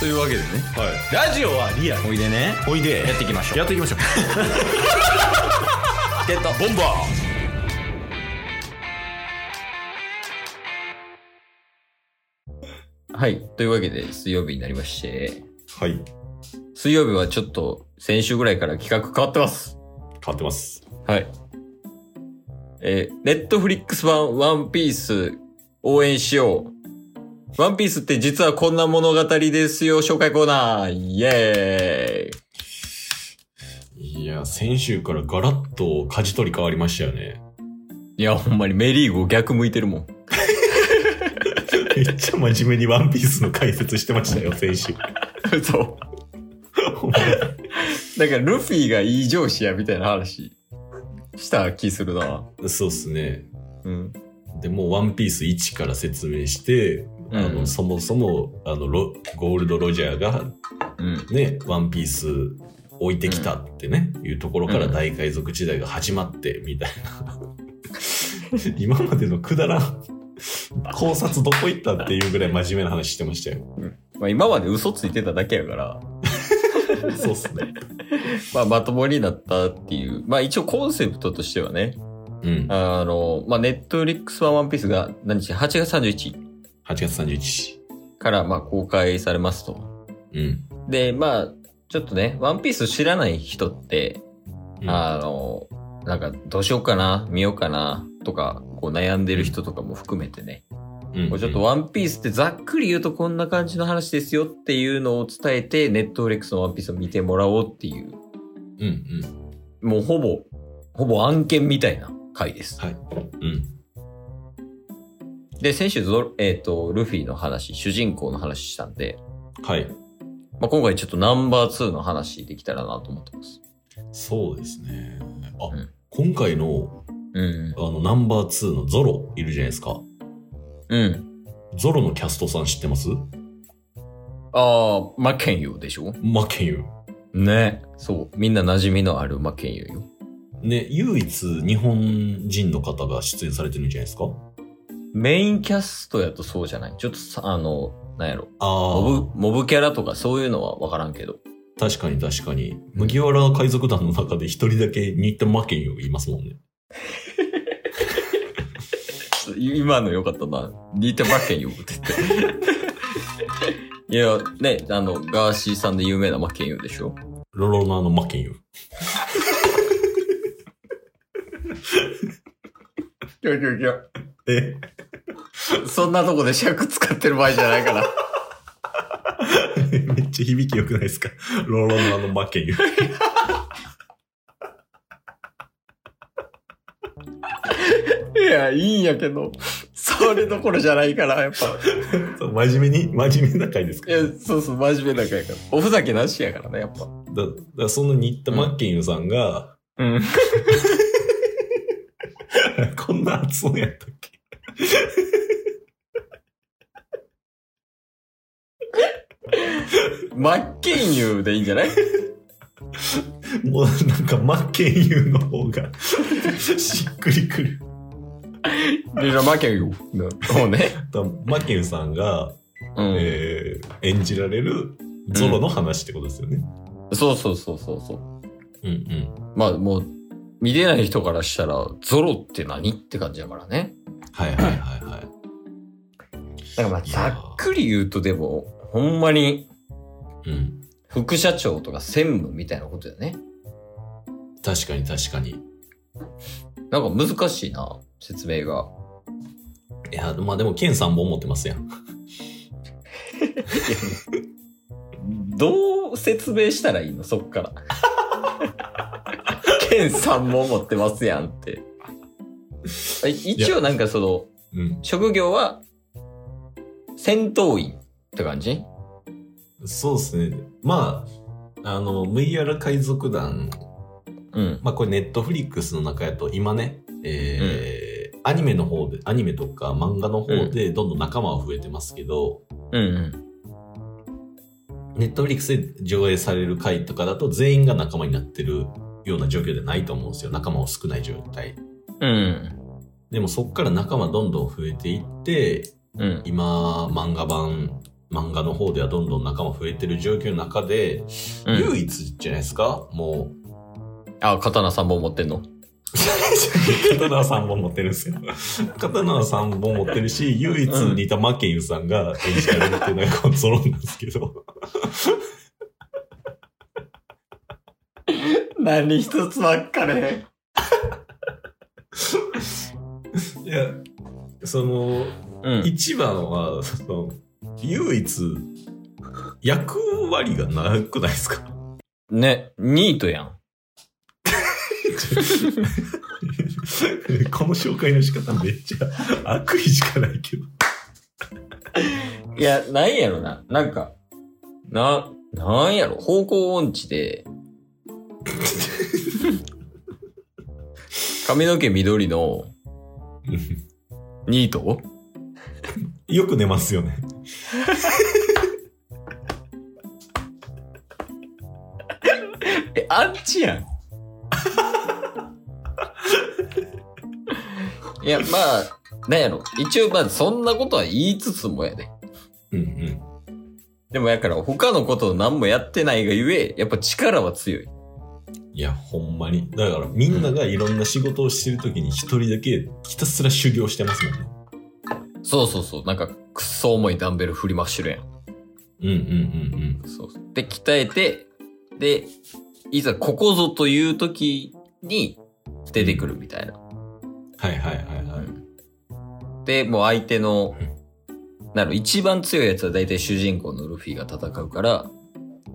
というわけでねはい。ラジオはリアル。おいでねおいで。やっていきましょうやっていきましょう。ゲットボンバはいというわけで水曜日になりましてーはい。水曜日はちょっと先週ぐらいから企画変わってます変わってます。はいえー、ネットフリックス版ワンピース応援しようワンピースって実はこんな物語ですよ紹介コーナーイエーイいや、先週からガラッと舵取り変わりましたよね。いやほんまにメリーゴ逆向いてるもん めっちゃ真面目にワンピースの解説してましたよ、先週。そうだからルフィがいい上司やみたいな話した気するな。そうっすね。うん。でもうワンピース1から説明して、あの、うんそもそも、あの、ロゴールド・ロジャーがうん。ね、ワンピース置いてきたってね、いうところから大海賊時代が始まって、みたいな。今までのくだらん考察どこ行ったっていうぐらい真面目な話してましたよ。まあ今まで嘘ついてただけやから、そうっすね。まあまともになったっていう。まあ一応コンセプトとしてはね、うん。あの、まあネットフリックス版ワンピースが何日 ?8 月31日8月31日。からまあ公開されますと。うん。で、まあ、ちょっとね、ワンピース知らない人って、うんあの、なんかどうしようかな、見ようかな、とか、こう悩んでる人とかも含めてね、うんこうちょっとワンピースってざっくり言うとこんな感じの話ですよっていうのを伝えて、ネットフリックスのワンピースを見てもらおうっていう、うんうん。もうほぼ、ほぼ案件みたいな回です。はい。うん。で、先週ゾ、えっ、と、ルフィの話、主人公の話したんで、はい。まあ、今回ちょっとナンバー2の話できたらなと思ってます。そうですね。あ、うん今回の、うん。あの、ナンバー2のゾロいるじゃないですか。うん。ゾロのキャストさん知ってます？ああ、マケンユーでしょ？マケンユね。そう。みんな馴染みのあるマケンユーよ。ね、唯一日本人の方が出演されてるんじゃないですか？メインキャストやとそうじゃない？ちょっとさ、あの、なんやろ？あモブ、モブキャラとかそういうのはわからんけど。あ、確かに確かに。麦わら海賊団の中で一人だけ似たマケンユがいますもんね。今のよかったな。似てマケンユーって言って。いや、ね、あの、ガーシーさんで有名なマケンユーでしょロロナのマケンユ。いやいやいや。え？そんなとこで尺使ってる場合じゃないから。めっちゃ響き良くないですか？ロロナのマケンユ。いや、いいんやけど、それどころじゃないから、やっぱ。そう真面目に、真面目な回ですか？いや、そうそう、真面目な回やから。おふざけなしやからね、やっぱ。だだその新田マッケンユさんが、うん。こんな発音やったっけ？マッケンユーでいいんじゃない？もうなんかマッケンユの方がしっくりくる。で、じゃあマッケンユーの方ね。だマッケンユさんが、うん。えー演じられるゾロの話ってことですよね。そうそうそうそうそう。うんうん。まあもう、見れない人からしたら、ゾロって何って感じやからね。はいはいはいはい。だからまあ、ざっくり言うとでも、ほんまに、うん。副社長とか専務みたいなことだよね。確かに確かに。なんか難しいな、説明が。いや、まあでも、ケン3本持ってますやん。どう説明したらいいの？そっから。ケンさんも持ってますやんって。あ一応なんかその、うん。職業は、戦闘員って感じ？そうですね。まあ、あの、麦わら海賊団、うん。まあこれネットフリックスの中やと今ね、えーアニメの方で、アニメとか漫画の方でどんどん仲間は増えてますけど、うんうん。ネットフリックスで上映される回とかだと全員が仲間になってるような状況ではないと思うんですよ。仲間を少ない状態。うん。でもそっから仲間どんどん増えていって、うん。今、漫画版漫画の方ではどんどん仲間増えてる状況の中で、うん唯一じゃないですか？もう、あ、刀3本持ってんの？刀は3本持ってるんですよ。刀は3本持ってるし、唯一似たマケユさんが演じられるっていうのがこのゾロなんですけど。何一つばっかれ。いや、その、うん。一番は、その、唯一、役割がなくないですか？ね、ニートやん。この紹介の仕方めっちゃ悪意しかないけど。いや、なんやろな。なんか、な、なんやろ。方向音痴で、髪の毛緑のニート？よく寝ますよね。え、あっちやん。いや、まあ、なんやろ。一応、まあ、そんなことは言いつつもやで。うんうん。でもやから、他のことを何もやってないがゆえ、やっぱ力は強い。いや、ほんまに。だから、みんながいろんな仕事をしてるときに一人だけひたすら修行してますもんね。そうそうそう。なんか、くっそ重いダンベル振りまっしゅるやん。うんうんうんそうそう。で、鍛えて、で、いざここぞという時に出てくるみたいな。うん。はいはいはいはい。で、もう相手の、なる一番強いやつは大体主人公のルフィが戦うから、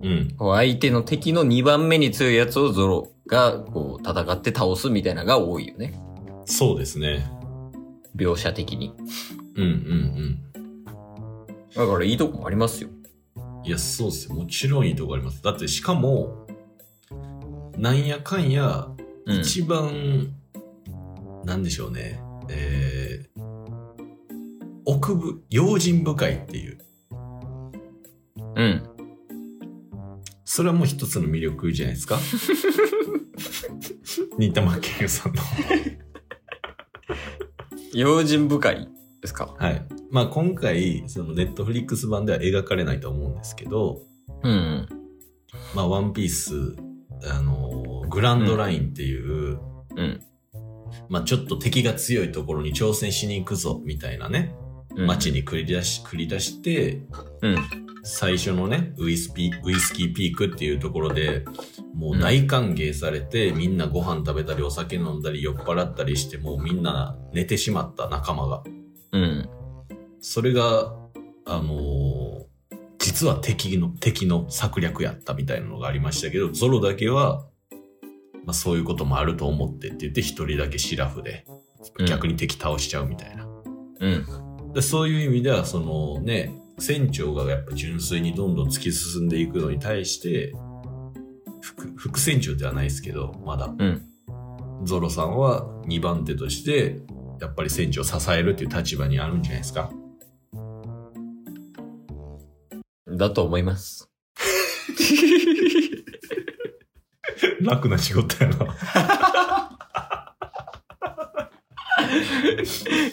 うん。こう相手の敵の2番目に強いやつをゾロがこう戦って倒すみたいなのが多いよね。そうですね。描写的に。うんうんだからいいとこもありますよ。うん。いや、そうっすよ。もちろんいいとこあります。だって、しかも、なんやかんや、うん。一番、なんでしょうね。えー、奥ぶ、用心深いっていう。うん。それはもう一つの魅力じゃないですか？新田真剣佑さんの。用心深いですか？はい。まあ今回、そのネットフリックス版では描かれないと思うんですけど、うん。まあワンピース、あのーグランドラインっていう、うん。まあちょっと敵が強いところに挑戦しに行くぞ、みたいなね、うん。街に繰り出し、繰り出して、うん。最初のね、ウイスピウイスキーピークっていうところで、もう大歓迎されて、みんなご飯食べたりお酒飲んだり酔っ払ったりして、もうみんな寝てしまった仲間が。うん。それが、あのー実は敵の、敵の策略やったみたいなのがありましたけど、ゾロだけは、まあそういうこともあると思ってって言って一人だけシラフで、逆に敵倒しちゃうみたいな。うん。でそういう意味では、そのね、船長がやっぱ純粋にどんどん突き進んでいくのに対して、副、副船長ではないですけど、まだ、うん。ゾロさんは2番手として、やっぱり船長を支えるっていう立場にあるんじゃないですか。だと思います。楽な仕事やな。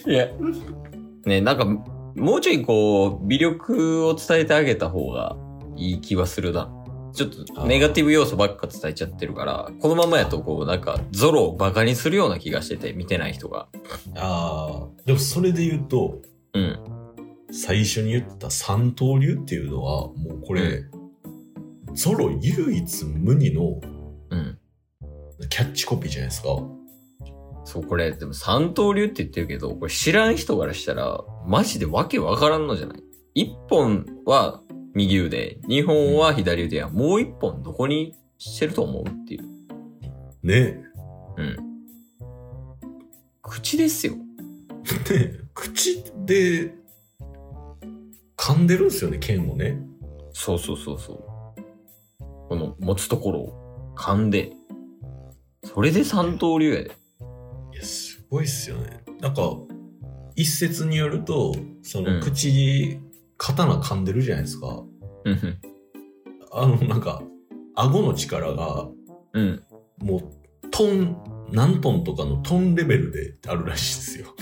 いや、ね、なんか、もうちょいこう、魅力を伝えてあげた方がいい気はするな。ちょっと、ネガティブ要素ばっか伝えちゃってるから、このままやとこう、なんか、ゾロをバカにするような気がしてて、見てない人が。ああ、でもそれで言うと、うん。最初に言った三刀流っていうのは、もうこれ、ゾロ唯一無二のうん。キャッチコピーじゃないですか。そう、これ、でも三刀流って言ってるけど、これ知らん人からしたら、マジでわけわからんのじゃない？一本は右腕、二本は左腕や、もう一本どこにしてると思うっていう。ね。うん。口ですよ。で、口で噛んでるんですよね、剣をね。そうそうそうそう。この持つところを噛んで、それで三刀流やで。いや、すごいっすよね。なんか、一説によると、そうんの口、刀噛んでるじゃないですか。あの、なんか、顎の力が、うん。もう、トン、何トンとかのトンレベルであるらしいですよ。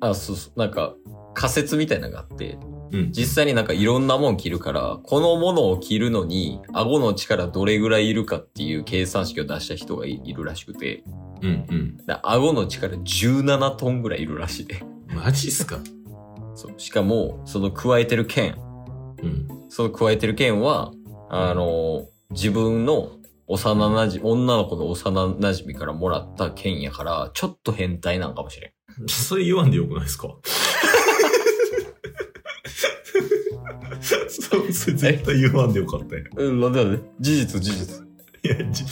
あ、そうそう。なんか、仮説みたいなのがあって、うん。実際になんかいろんなもん着るから、このものを着るのに、顎の力どれぐらいいるかっていう計算式を出した人がいいるらしくて、うんうん。だ顎の力17トンぐらいいるらしいで。マジっすか？そう。しかも、その加えてる剣、うん。その加えてる剣は、あの、自分の幼馴染、女の子の幼馴染からもらった剣やから、ちょっと変態なんかもしれん。それ言わんでよくないですか？そう、それ絶対言わんでよかったよ。うん、なんでなんで事実、事実。いや、じ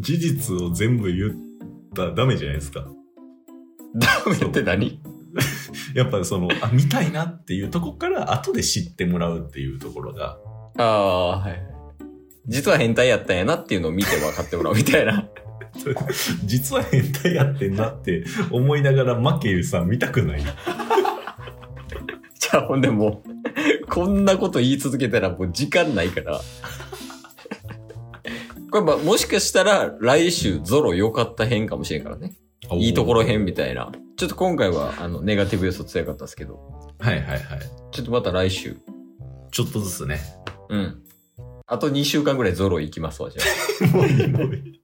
事実を全部言ったらダメじゃないですか。ダメって何？やっぱその、あ、見たいなっていうとこから後で知ってもらうっていうところが、ああ、はい。実は変態やったんやなっていうのを見て分かってもらうみたいな。実は変態やってんなって思いながらマケルさん見たくない。じゃあほんでもう、こんなこと言い続けたらもう時間ないから。これまあもしかしたら来週ゾロ良かった編かもしれんからね。いいところ編みたいな。ちょっと今回はあのネガティブ要素強かったですけど。はいはいはい。ちょっとまた来週。ちょっとずつね。うん。あと2週間ぐらいゾロ行きますわ、じゃあ。もういいもういい。